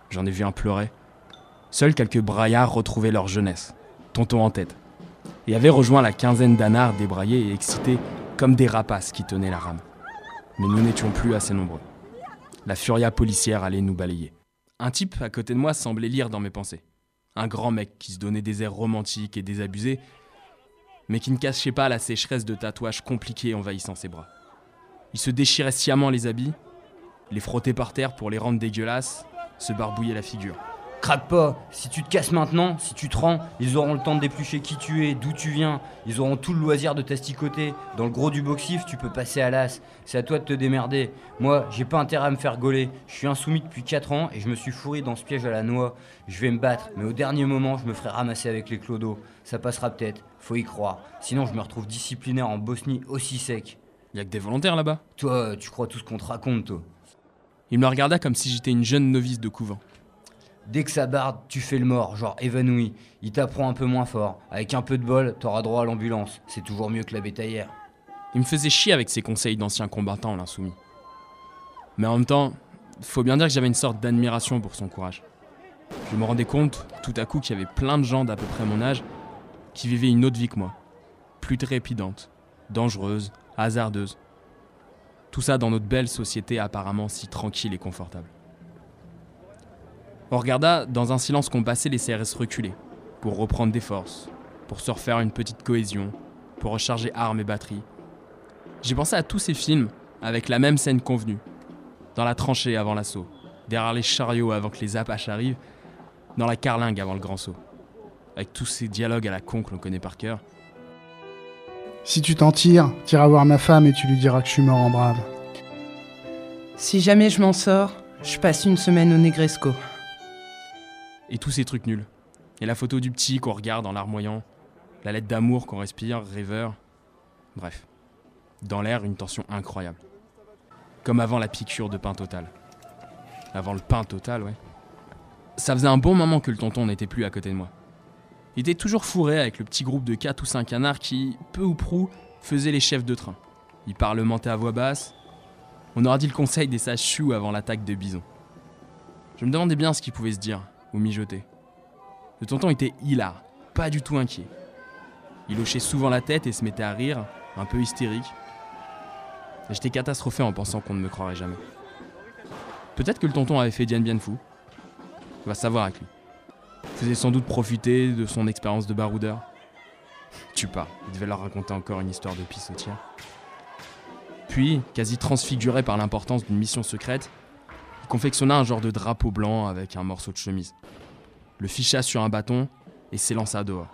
j'en ai vu un pleurer. Seuls quelques braillards retrouvaient leur jeunesse, tonton en tête, et avaient rejoint la quinzaine d'anards débraillés et excités comme des rapaces qui tenaient la rame. Mais nous n'étions plus assez nombreux. La furia policière allait nous balayer. Un type à côté de moi semblait lire dans mes pensées. Un grand mec qui se donnait des airs romantiques et désabusés, mais qui ne cachait pas la sécheresse de tatouages compliqués envahissant ses bras. Il se déchirait sciemment les habits, les frottait par terre pour les rendre dégueulasses, se barbouillait la figure. Craque pas, si tu te casses maintenant, si tu te rends, ils auront le temps de déplucher qui tu es, d'où tu viens, ils auront tout le loisir de t'asticoter. Dans le gros du boxif, tu peux passer à l'as, c'est à toi de te démerder. Moi, j'ai pas intérêt à me faire gauler, je suis insoumis depuis 4 ans et je me suis fourré dans ce piège à la noix. Je vais me battre, mais au dernier moment, je me ferai ramasser avec les clodos. Ça passera peut-être, faut y croire. Sinon, je me retrouve disciplinaire en Bosnie aussi sec. Y a que des volontaires là-bas? Toi, tu crois tout ce qu'on te raconte, toi. Il me regarda comme si j'étais une jeune novice de couvent. Dès que ça barde, tu fais le mort, genre évanoui. Il t'apprend un peu moins fort. Avec un peu de bol, t'auras droit à l'ambulance. C'est toujours mieux que la bétaillère. Il me faisait chier avec ses conseils d'ancien combattant, l'insoumis. Mais en même temps, faut bien dire que j'avais une sorte d'admiration pour son courage. Je me rendais compte, tout à coup, qu'il y avait plein de gens d'à peu près mon âge qui vivaient une autre vie que moi. Plus trépidante, dangereuse, hasardeuse. Tout ça dans notre belle société apparemment si tranquille et confortable. On regarda dans un silence qu'on passait les CRS reculer, pour reprendre des forces, pour se refaire une petite cohésion, pour recharger armes et batteries. J'ai pensé à tous ces films avec la même scène convenue. Dans la tranchée avant l'assaut, derrière les chariots avant que les apaches arrivent, dans la carlingue avant le grand saut. Avec tous ces dialogues à la con que l'on connaît par cœur. Si tu t'en tires, t'iras voir ma femme et tu lui diras que je suis mort en brave. Si jamais je m'en sors, je passe une semaine au Negresco. Et tous ces trucs nuls. Et la photo du petit qu'on regarde en larmoyant, la lettre d'amour qu'on respire, rêveur. Bref. Dans l'air, une tension incroyable. Comme avant la piqûre de pain total. Avant le pain total, ouais. Ça faisait un bon moment que le tonton n'était plus à côté de moi. Il était toujours fourré avec le petit groupe de 4 ou 5 canards qui, peu ou prou, faisaient les chefs de train. Il parlementait à voix basse. On aurait dit le conseil des sages choux avant l'attaque de bison. Je me demandais bien ce qu'il pouvait se dire ou mijoter. Le tonton était hilar, pas du tout inquiet. Il hochait souvent la tête et se mettait à rire, un peu hystérique. J'étais catastrophé en pensant qu'on ne me croirait jamais. Peut-être que le tonton avait fait Diane bien fou. On va savoir avec lui. Faisait sans doute profiter de son expérience de baroudeur. Tu pas, il devait leur raconter encore une histoire de pissotière. Puis, quasi transfiguré par l'importance d'une mission secrète, il confectionna un genre de drapeau blanc avec un morceau de chemise, le ficha sur un bâton et s'élança dehors.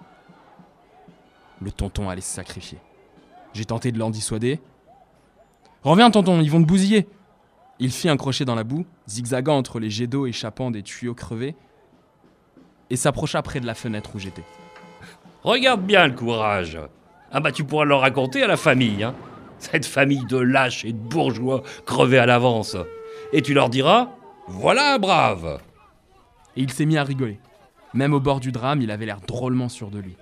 Le tonton allait se sacrifier. J'ai tenté de l'en dissuader. Reviens, tonton, ils vont te bousiller. Il fit un crochet dans la boue, zigzagant entre les jets d'eau échappant des tuyaux crevés, et s'approcha près de la fenêtre où j'étais. Regarde bien le courage. Ah bah tu pourras le raconter à la famille, hein. Cette famille de lâches et de bourgeois crevés à l'avance. Et tu leur diras Voilà un brave Et il s'est mis à rigoler. Même au bord du drame, il avait l'air drôlement sûr de lui.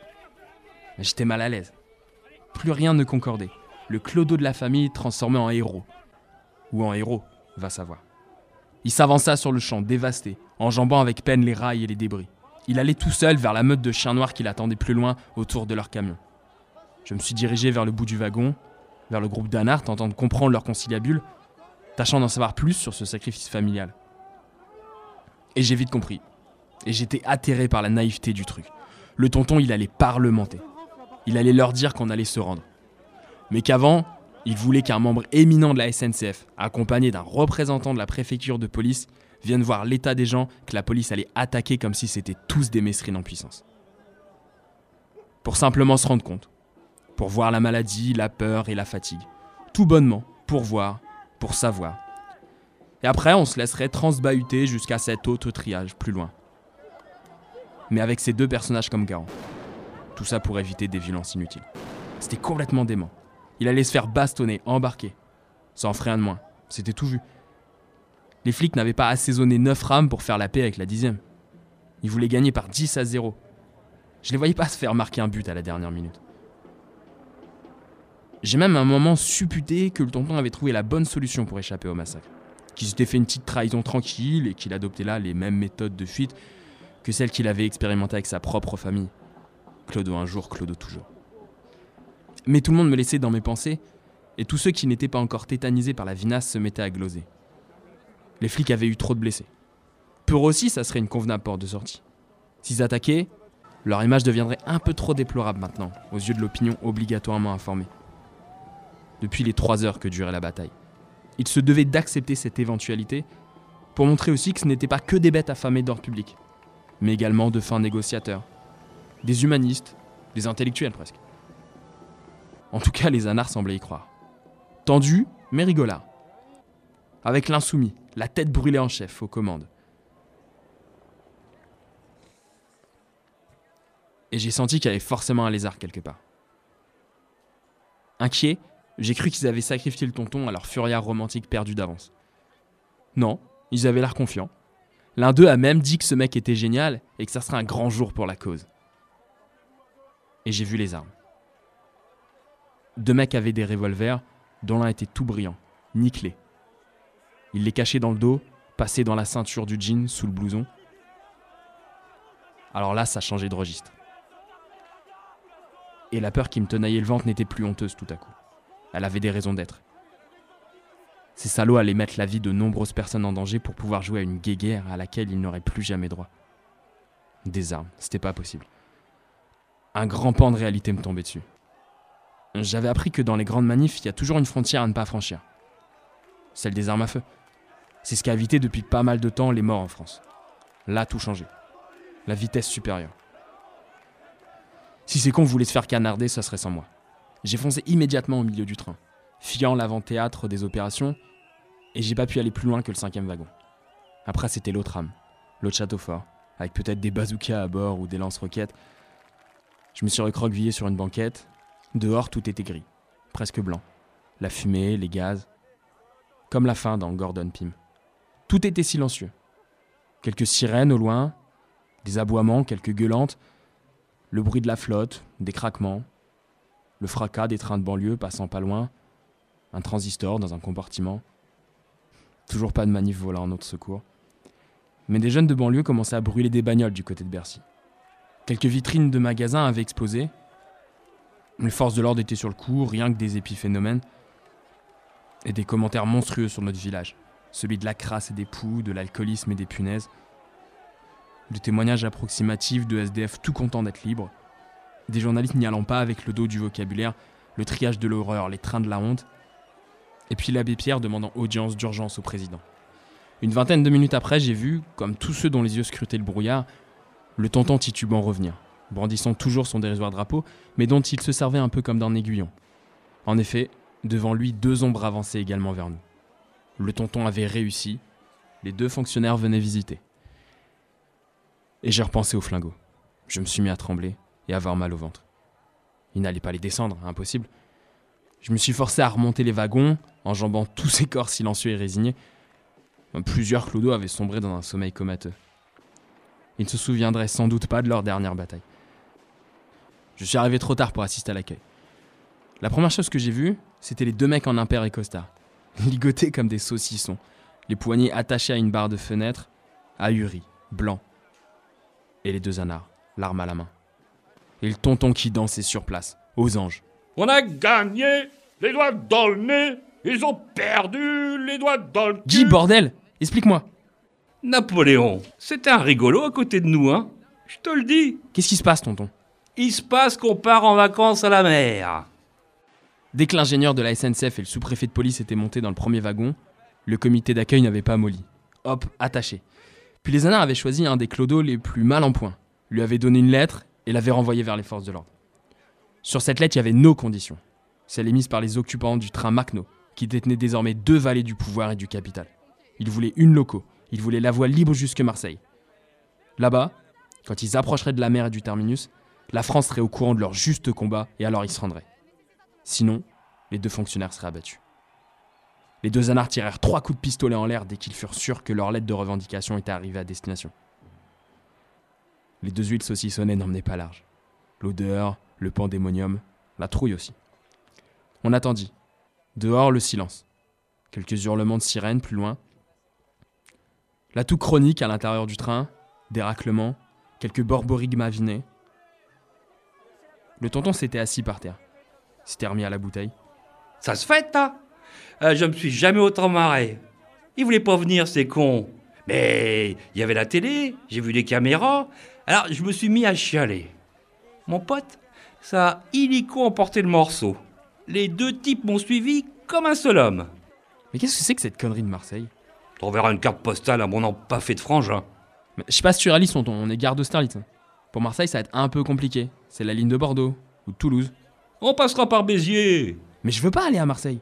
J'étais mal à l'aise. Plus rien ne concordait. Le clodo de la famille transformé en héros. Ou en héros, va savoir. Il s'avança sur le champ, dévasté, enjambant avec peine les rails et les débris. Il allait tout seul vers la meute de chiens noirs qui l'attendaient plus loin autour de leur camion. Je me suis dirigé vers le bout du wagon, vers le groupe d'Anart, tentant de comprendre leur conciliabule, tâchant d'en savoir plus sur ce sacrifice familial. Et j'ai vite compris. Et j'étais atterré par la naïveté du truc. Le tonton, il allait parlementer. Il allait leur dire qu'on allait se rendre. Mais qu'avant, il voulait qu'un membre éminent de la SNCF, accompagné d'un représentant de la préfecture de police, vienne voir l'état des gens que la police allait attaquer comme si c'était tous des mesrines en puissance. Pour simplement se rendre compte. Pour voir la maladie, la peur et la fatigue. Tout bonnement, pour voir, pour savoir. Et après, on se laisserait transbahuter jusqu'à cet autre triage plus loin. Mais avec ces deux personnages comme garant. Tout ça pour éviter des violences inutiles. C'était complètement dément. Il allait se faire bastonner, embarquer. Ça en de moins. C'était tout vu. Les flics n'avaient pas assaisonné 9 rames pour faire la paix avec la dixième. Ils voulaient gagner par 10 à 0. Je les voyais pas se faire marquer un but à la dernière minute. J'ai même un moment supputé que le tonton avait trouvé la bonne solution pour échapper au massacre. Qu'il s'était fait une petite trahison tranquille et qu'il adoptait là les mêmes méthodes de fuite que celles qu'il avait expérimentées avec sa propre famille. Clodo un jour, Clodo toujours. Mais tout le monde me laissait dans mes pensées, et tous ceux qui n'étaient pas encore tétanisés par la vinasse se mettaient à gloser. Les flics avaient eu trop de blessés. Pour aussi, ça serait une convenable porte de sortie. S'ils attaquaient, leur image deviendrait un peu trop déplorable maintenant, aux yeux de l'opinion obligatoirement informée. Depuis les trois heures que durait la bataille, ils se devaient d'accepter cette éventualité pour montrer aussi que ce n'étaient pas que des bêtes affamées d'ordre public, mais également de fins négociateurs, des humanistes, des intellectuels presque. En tout cas, les anards semblaient y croire. Tendu, mais rigolard. Avec l'insoumis, la tête brûlée en chef, aux commandes. Et j'ai senti qu'il y avait forcément un lézard quelque part. Inquiet, j'ai cru qu'ils avaient sacrifié le tonton à leur furia romantique perdu d'avance. Non, ils avaient l'air confiants. L'un d'eux a même dit que ce mec était génial et que ça serait un grand jour pour la cause. Et j'ai vu les armes. Deux mecs avaient des revolvers, dont l'un était tout brillant, nickelé. Ils les cachaient dans le dos, passaient dans la ceinture du jean, sous le blouson. Alors là, ça changeait de registre. Et la peur qui me tenaillait le ventre n'était plus honteuse tout à coup. Elle avait des raisons d'être. Ces salauds allaient mettre la vie de nombreuses personnes en danger pour pouvoir jouer à une guéguerre à laquelle ils n'auraient plus jamais droit. Des armes, c'était pas possible. Un grand pan de réalité me tombait dessus. J'avais appris que dans les grandes manifs, il y a toujours une frontière à ne pas franchir. Celle des armes à feu. C'est ce qui a évité depuis pas mal de temps les morts en France. Là, tout changé. La vitesse supérieure. Si ces cons voulaient se faire canarder, ça serait sans moi. J'ai foncé immédiatement au milieu du train, fiant l'avant-théâtre des opérations, et j'ai pas pu aller plus loin que le cinquième wagon. Après, c'était l'autre âme, l'autre château fort, avec peut-être des bazookas à bord ou des lance-roquettes. Je me suis recroquevillé sur une banquette. Dehors, tout était gris, presque blanc. La fumée, les gaz. Comme la fin dans Gordon Pym. Tout était silencieux. Quelques sirènes au loin, des aboiements, quelques gueulantes, le bruit de la flotte, des craquements, le fracas des trains de banlieue passant pas loin, un transistor dans un compartiment. Toujours pas de manif volant en notre secours. Mais des jeunes de banlieue commençaient à brûler des bagnoles du côté de Bercy. Quelques vitrines de magasins avaient explosé. Les forces de l'ordre étaient sur le coup, rien que des épiphénomènes. Et des commentaires monstrueux sur notre village. Celui de la crasse et des poux, de l'alcoolisme et des punaises. Des témoignages approximatifs de SDF tout contents d'être libres. Des journalistes n'y allant pas avec le dos du vocabulaire, le triage de l'horreur, les trains de la honte. Et puis l'abbé Pierre demandant audience d'urgence au président. Une vingtaine de minutes après, j'ai vu, comme tous ceux dont les yeux scrutaient le brouillard, le tonton titubant revenir, brandissant toujours son dérisoire drapeau, mais dont il se servait un peu comme d'un aiguillon. En effet, devant lui, deux ombres avançaient également vers nous. Le tonton avait réussi, les deux fonctionnaires venaient visiter. Et j'ai repensé au flingot. Je me suis mis à trembler et avoir mal au ventre. Il n'allait pas les descendre, impossible. Je me suis forcé à remonter les wagons, enjambant tous ces corps silencieux et résignés. Plusieurs clodos avaient sombré dans un sommeil comateux. Ils ne se souviendraient sans doute pas de leur dernière bataille. Je suis arrivé trop tard pour assister à l'accueil. La première chose que j'ai vue, c'était les deux mecs en impair et costard, ligotés comme des saucissons, les poignets attachés à une barre de fenêtre, ahuris, blancs. Et les deux anards, l'arme à la main. Et le tonton qui dansait sur place, aux anges. On a gagné Les doigts dans le nez. Ils ont perdu les doigts dans le cul. Guy, bordel Explique-moi. Napoléon, c'était un rigolo à côté de nous, hein. Je te le dis. Qu'est-ce qui se passe, tonton? Il se passe qu'on part en vacances à la mer. Dès que l'ingénieur de la SNCF et le sous-préfet de police étaient montés dans le premier wagon, le comité d'accueil n'avait pas molli. Hop, attaché. Puis les anards avaient choisi un des clodos les plus mal en point, lui avaient donné une lettre et l'avaient renvoyé vers les forces de l'ordre. Sur cette lettre, il y avait nos conditions, celles émises par les occupants du train Macno, qui détenaient désormais deux vallées du pouvoir et du capital. Ils voulaient une loco, ils voulaient la voie libre jusque Marseille. Là-bas, quand ils approcheraient de la mer et du terminus, la France serait au courant de leur juste combat et alors ils se rendraient. Sinon, les deux fonctionnaires seraient abattus. Les deux anards tirèrent trois coups de pistolet en l'air dès qu'ils furent sûrs que leur lettre de revendication était arrivée à destination. Les deux huiles saucissonnées n'emmenaient pas large. L'odeur, le pandémonium, la trouille aussi. On attendit. Dehors, le silence. Quelques hurlements de sirènes plus loin. La toux chronique à l'intérieur du train, des raclements, quelques borborigmes avinés. Le tonton s'était assis par terre. S'était remis à la bouteille. Ça se fait, ça Euh, Je me suis jamais autant marré. Ils voulaient pas venir, ces cons. Mais il y avait la télé, j'ai vu des caméras. Alors je me suis mis à chialer. Mon pote, ça a illico emporté le morceau. Les deux types m'ont suivi comme un seul homme. Mais qu'est-ce que c'est que cette connerie de Marseille? T'enverras une carte postale à mon empaffé de frangin. Mais Je sais pas si tu réalises, tonton, on est garde d'Austerlitz. Pour Marseille, ça va être un peu compliqué. C'est la ligne de Bordeaux ou de Toulouse. On passera par Béziers. Mais je veux pas aller à Marseille.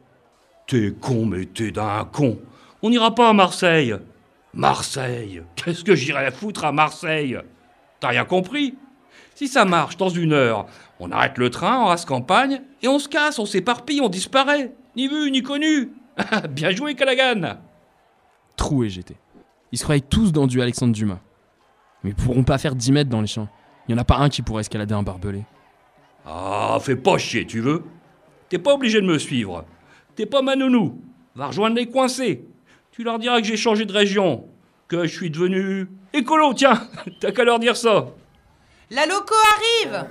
T'es con, mais t'es d'un con. On n'ira pas à Marseille. Marseille Qu'est-ce que j'irai foutre à Marseille? T'as rien compris? Si ça marche dans une heure, on arrête le train, on rase campagne, et on se casse, on s'éparpille, on disparaît. Ni vu, ni connu. Bien joué, Callaghan Troué j'étais. Ils se croyaient tous dans du Alexandre Dumas. Mais ils pourront pas faire 10 mètres dans les champs. Il y en a pas un qui pourrait escalader un barbelé. Ah, fais pas chier, tu veux T'es pas obligé de me suivre. T'es pas ma nounou. Va rejoindre les coincés. Tu leur diras que j'ai changé de région. Que je suis devenu écolo, tiens T'as qu'à leur dire ça La loco arrive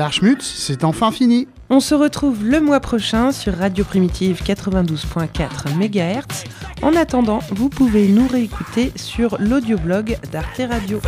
L'Archmut, c'est enfin fini. On se retrouve le mois prochain sur Radio Primitive 92.4 MHz. En attendant, vous pouvez nous réécouter sur l'audioblog d'Arte Radio.